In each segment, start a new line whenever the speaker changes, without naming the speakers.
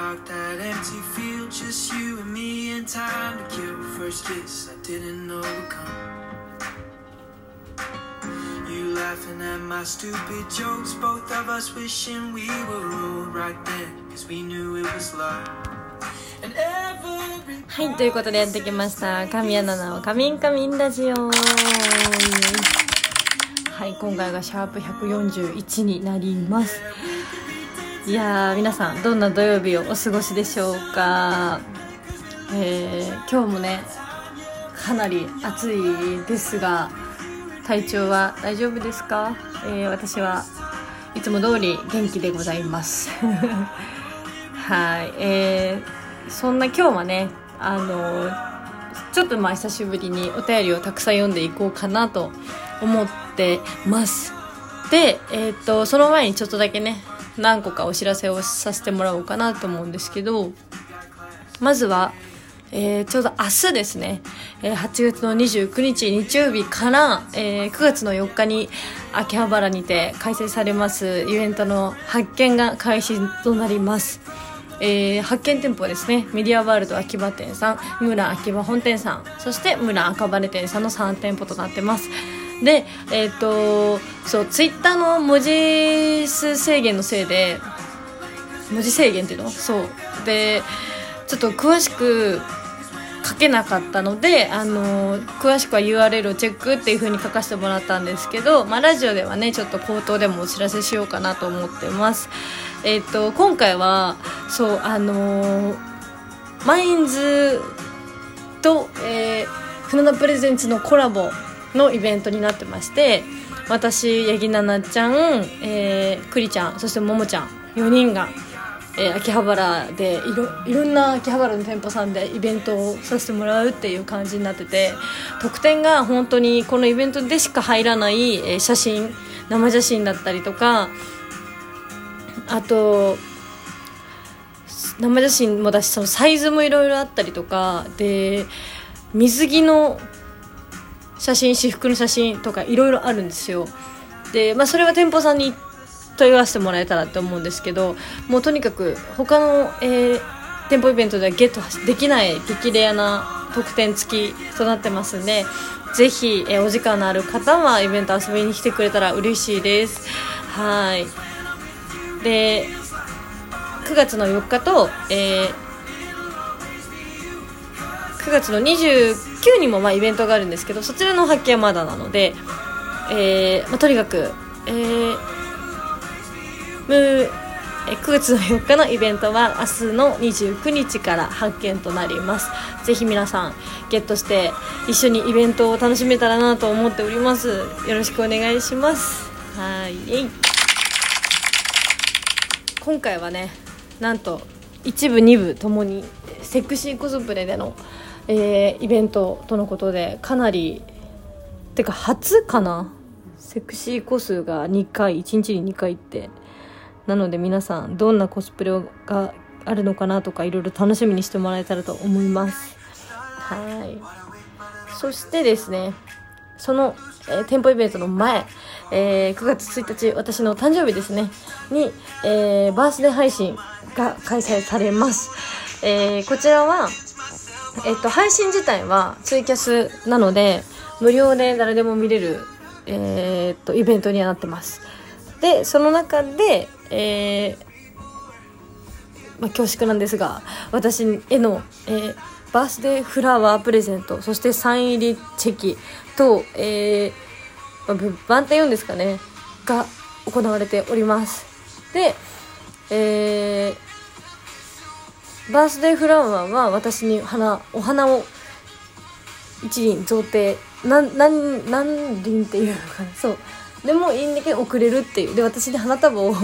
about that empty field, just you and me and time to kill. First kiss, I didn't know would come. You laughing at my stupid jokes, both of us wishing we were old right then, cause we knew it was love. And every
はい、ということでやってきました。神谷奈々のカミンカミンラジオ。はい、今回がシャープ141になります。いやー、皆さん、どんな土曜日をお過ごしでしょうか？えー、今日もね、かなり暑いですが、体調は大丈夫ですか、えー私はいつも通り元気でございます。はい、えー、そんな今日はね、あのちょっとまあ久しぶりにお便りをたくさん読んでいこうかなと思ってます。で、えっ、と、その前にちょっとだけね、何個かお知らせをさせてもらおうかなと思うんですけど、まずは、えーちょうど明日ですね、えー8月の29日日曜日から、えー9月の4日に秋葉原にて開催されますイベントの発見が開始となります。えー発見店舗ですねメディアワールド秋葉店さん村秋葉本店さんそして村赤羽店さんの3店舗となってますでえっ、とそうツイッターの文字数制限のせいで文字制限っていうの？そう。でちょっと詳しく書けなかったので、あの詳しくは URL をチェックっていう風に書かせてもらったんですけど、まあ、ラジオではねちょっと口頭でもお知らせしようかなと思ってます。えっ、と今回はそうあのマインズと、えー、船田プレゼンツのコラボのイベントになってまして私八木奈々ちゃん、えー、ちゃんそしてももちゃん4人が、えー秋葉原でいろいろんな秋葉原の店舗さんでイベントをさせてもらうっていう感じになってて特典が本当にこのイベントでしか入らない、えー写真生写真だったりとかあと生写真もだしそのサイズもいろいろあったりとかで水着の写真私服の写真とかいろいろあるんですよ。で、まあ、それは店舗さんに問い合わせてもらえたらと思うんですけどもうとにかく他の、えー店舗イベントではゲットできない激レアな特典付きとなってますんでぜひ、えーお時間のある方はイベント遊びに来てくれたら嬉しいです。はい。で9月の4日と、えー9月の29にもまあイベントがあるんですけどそちらの発見はまだなので、えーまあ、とにかく、えーむ9月の4日のイベントは明日の29日から発見となります。ぜひ皆さんゲットして一緒にイベントを楽しめたらなと思っております。よろしくお願いします。はい。今回はねなんと一部二部ともにセクシーコスプレでの、えーイベントとのことでかなりてか初かな？セクシーコスが2回1日に2回って。なので皆さんどんなコスプレがあるのかなとかいろいろ楽しみにしてもらえたらと思います。はい。そしてですねその、えー店舗イベントの前、えー9月1日私の誕生日ですねに、えーバースデー配信が開催されます、えーこちらはえっと、配信自体はツイキャスなので無料で誰でも見れる、えーっとイベントにはなってます。でその中で、えーまあ、恐縮なんですが私への、えーバースデーフラワープレゼントそしてサイン入りチェキと、えーまあ、物販って言うんですかねが行われております。で、えーバースデーフラワーは私に花お花を一輪贈呈なんなん何輪っていうのかなそう。でもいいんだけど送れるっていう。で私に花束を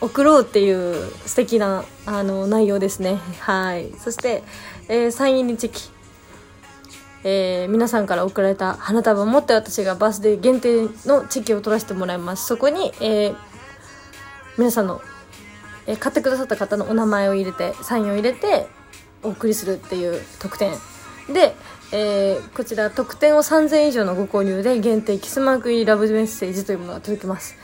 送ろうっていう素敵なあの内容ですね。はい。そして、えーサイン入りチェキえー皆さんから送られた花束を持って私がバースデー限定のチェキを取らせてもらいます。そこに、えー皆さんの、えー買ってくださった方のお名前を入れてサインを入れてお送りするっていう特典。で、えーこちら特典を3000以上のご購入で限定キスマーク入りラブメッセージというものが届きます。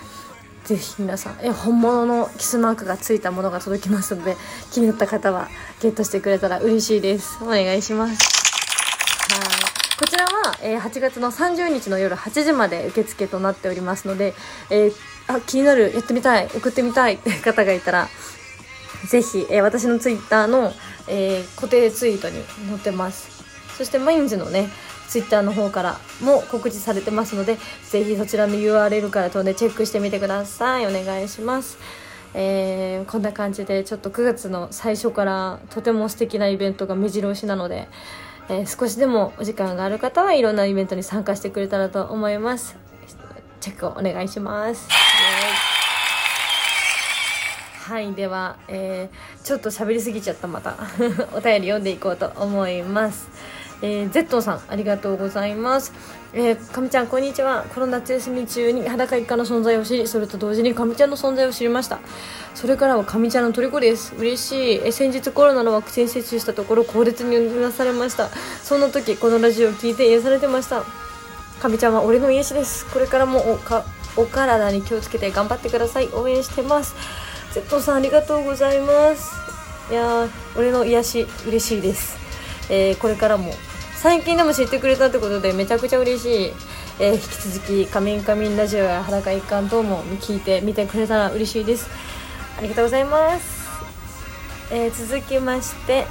ぜひ皆さんえ本物のキスマークがついたものが届きますので気になった方はゲットしてくれたら嬉しいです。お願いします。はい。こちらは、えー8月の30日の夜8時まで受付となっておりますので、えーあ気になるやってみたい送ってみたいって方がいたらぜひ、えー私のツイッターの、えー固定ツイートに載ってます。そしてマインズのねツイッターの方からも告知されてますのでぜひそちらの URL から飛んでチェックしてみてください。お願いします。えーこんな感じでちょっと9月の最初からとても素敵なイベントが目白押しなので、えー少しでもお時間がある方はいろんなイベントに参加してくれたらと思います。チェックをお願いします。はいでは、えーちょっと喋りすぎちゃったまた。お便り読んでいこうと思います。えー、ゼットンさんありがとうございます。えー、かみちゃんこんにちは。この夏休み中に裸一家の存在を知りそれと同時にかみちゃんの存在を知りました。それからはかみちゃんの虜です。嬉しい。えー先日コロナのワクチン接種したところ高熱にうなされました。そんな時このラジオを聞いて癒されてました。かみちゃんは俺の癒しです。これからもおかお体に気をつけて頑張ってください。応援してます。Z さんありがとうございます。いやー俺の癒し嬉しいです、えーこれからも最近でも知ってくれたってことでめちゃくちゃ嬉しい、えー引き続き「仮面仮面ラジオ」や「裸一貫」等も聞いて見てくれたら嬉しいです。ありがとうございます、えー続きまして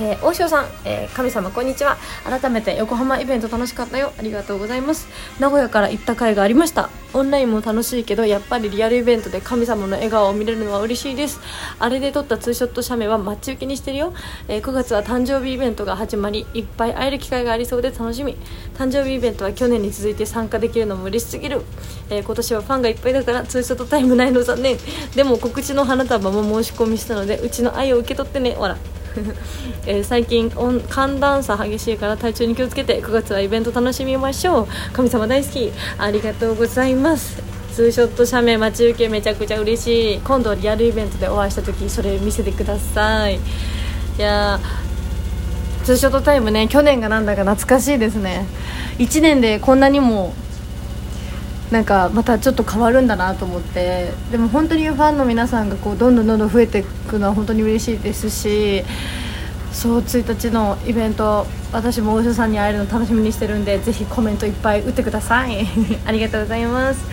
えー、大塩さん、えー神様こんにちは。改めて横浜イベント楽しかったよ。ありがとうございます。名古屋から行った回がありました。オンラインも楽しいけどやっぱりリアルイベントで神様の笑顔を見れるのは嬉しいです。あれで撮ったツーショット写メは待ち受けにしてるよ、えー9月は誕生日イベントが始まりいっぱい会える機会がありそうで楽しみ。誕生日イベントは去年に続いて参加できるのも嬉しすぎる、えー今年はファンがいっぱいだからツーショットタイムないの残念。でも告知の花束も申し込みしたのでうちの愛を受け取ってね。ほら えー最近温寒暖差激しいから体調に気をつけて9月はイベント楽しみましょう。神様大好き。ありがとうございます。ツーショット写メ待ち受けめちゃくちゃ嬉しい。今度リアルイベントでお会いした時それ見せてください。いやーツーショットタイムね去年がなんだか懐かしいですね。1年でこんなにもなんかまたちょっと変わるんだなと思ってでも本当にファンの皆さんがこうどんどんどんどん増えていくのは本当に嬉しいですしそう1日のイベント私もお医者さんに会えるの楽しみにしてるんでぜひコメントいっぱい打ってください。ありがとうございます、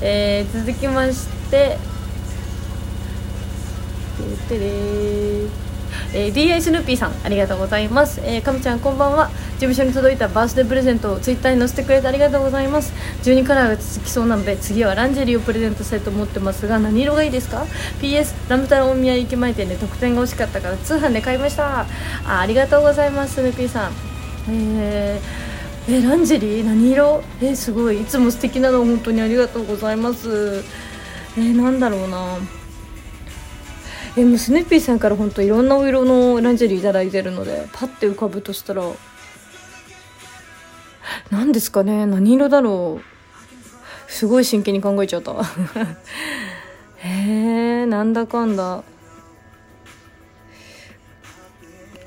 えー続きましてえー、DI スヌーピーさんありがとうございます、えー、かみちゃんこんばんは。事務所に届いたバースデープレゼントをツイッターに載せてくれてありがとうございます。12カラーが続きそうなので次はランジェリーをプレゼントしたいと思ってますが何色がいいですか？PS ラム太郎大宮駅前店で特典が欲しかったから通販で買いました。あありがとうございますスヌーさん。えーえランジェリー？何色？えすごい。いつも素敵なの本当にありがとうございます。え、なんだろうな。えもうスヌーピーさんから本当いろんなお色のランジェリーいただいてるのでパッて浮かぶとしたら何ですかね何色だろう。すごい真剣に考えちゃった。へえなんだかんだ。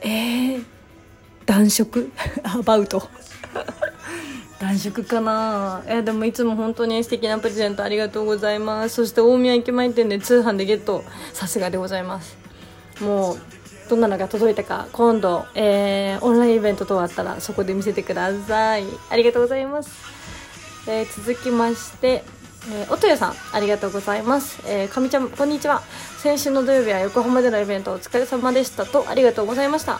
えー、暖色？アバウト暖色かな。えでもいつも本当に素敵なプレゼントありがとうございます。そして大宮駅前店で通販でゲット。さすがでございます。もうどんなのが届いたか今度、えーオンラインイベント等あったらそこで見せてください。ありがとうございます、えー続きましてえー、音谷さんありがとうございます、えー、かみちゃんこんにちは。先週の土曜日は横浜でのイベントお疲れ様でしたとありがとうございました。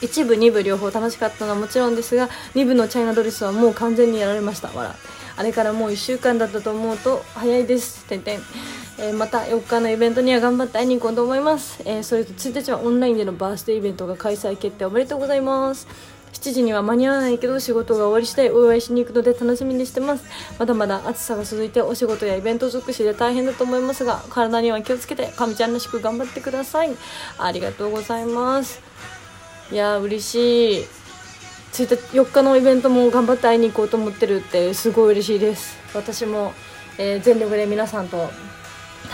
一部二部両方楽しかったのはもちろんですが二部のチャイナドレスはもう完全にやられました。わらあれからもう1週間だったと思うと早いです。てんてん。えーまた4日のイベントには頑張って会いに行こうと思います、えーそれと1日はオンラインでのバースデーイベントが開催決定おめでとうございます。7時には間に合わないけど仕事が終わり次第お祝いしに行くので楽しみにしてます。まだまだ暑さが続いてお仕事やイベント尽くしで大変だと思いますが体には気をつけてかみちゃんらしく頑張ってください。ありがとうございます。いやー嬉しい。1日4日のイベントも頑張って会いに行こうと思ってるってすごい嬉しいです。私も、えー全力で皆さんと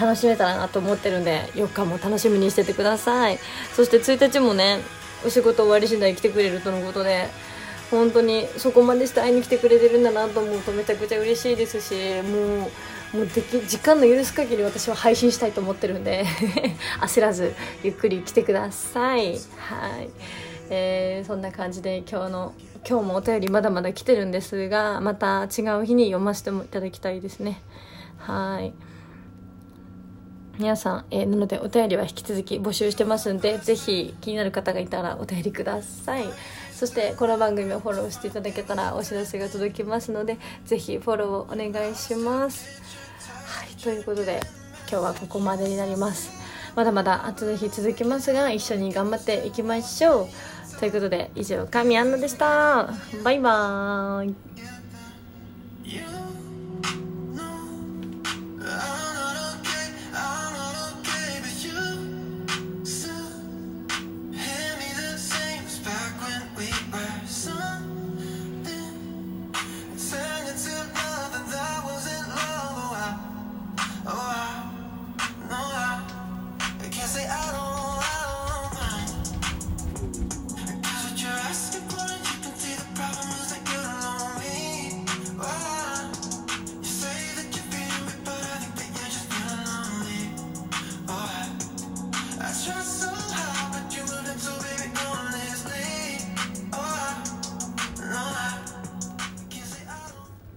楽しめたらなと思ってるんで4日も楽しみにしててください。そして1日もねお仕事終わり次第来てくれるとのことで本当にそこまでして会いに来てくれてるんだなと思うとめちゃくちゃ嬉しいですしもうもうでき時間の許す限り私は配信したいと思ってるんで 焦らずゆっくり来てください。はい、えー、そんな感じで今日の今日もお便りまだまだ来てるんですがまた違う日に読ませてもいただきたいですね。はい。皆さん、えー、なのでお便りは引き続き募集してますんでぜひ気になる方がいたらお便りください。そしてこの番組をフォローしていただけたらお知らせが届きますのでぜひフォローをお願いします。はいということで今日はここまでになります。まだまだ暑い日続きますが一緒に頑張っていきましょう。ということで以上神アンナでした。バイバーイ。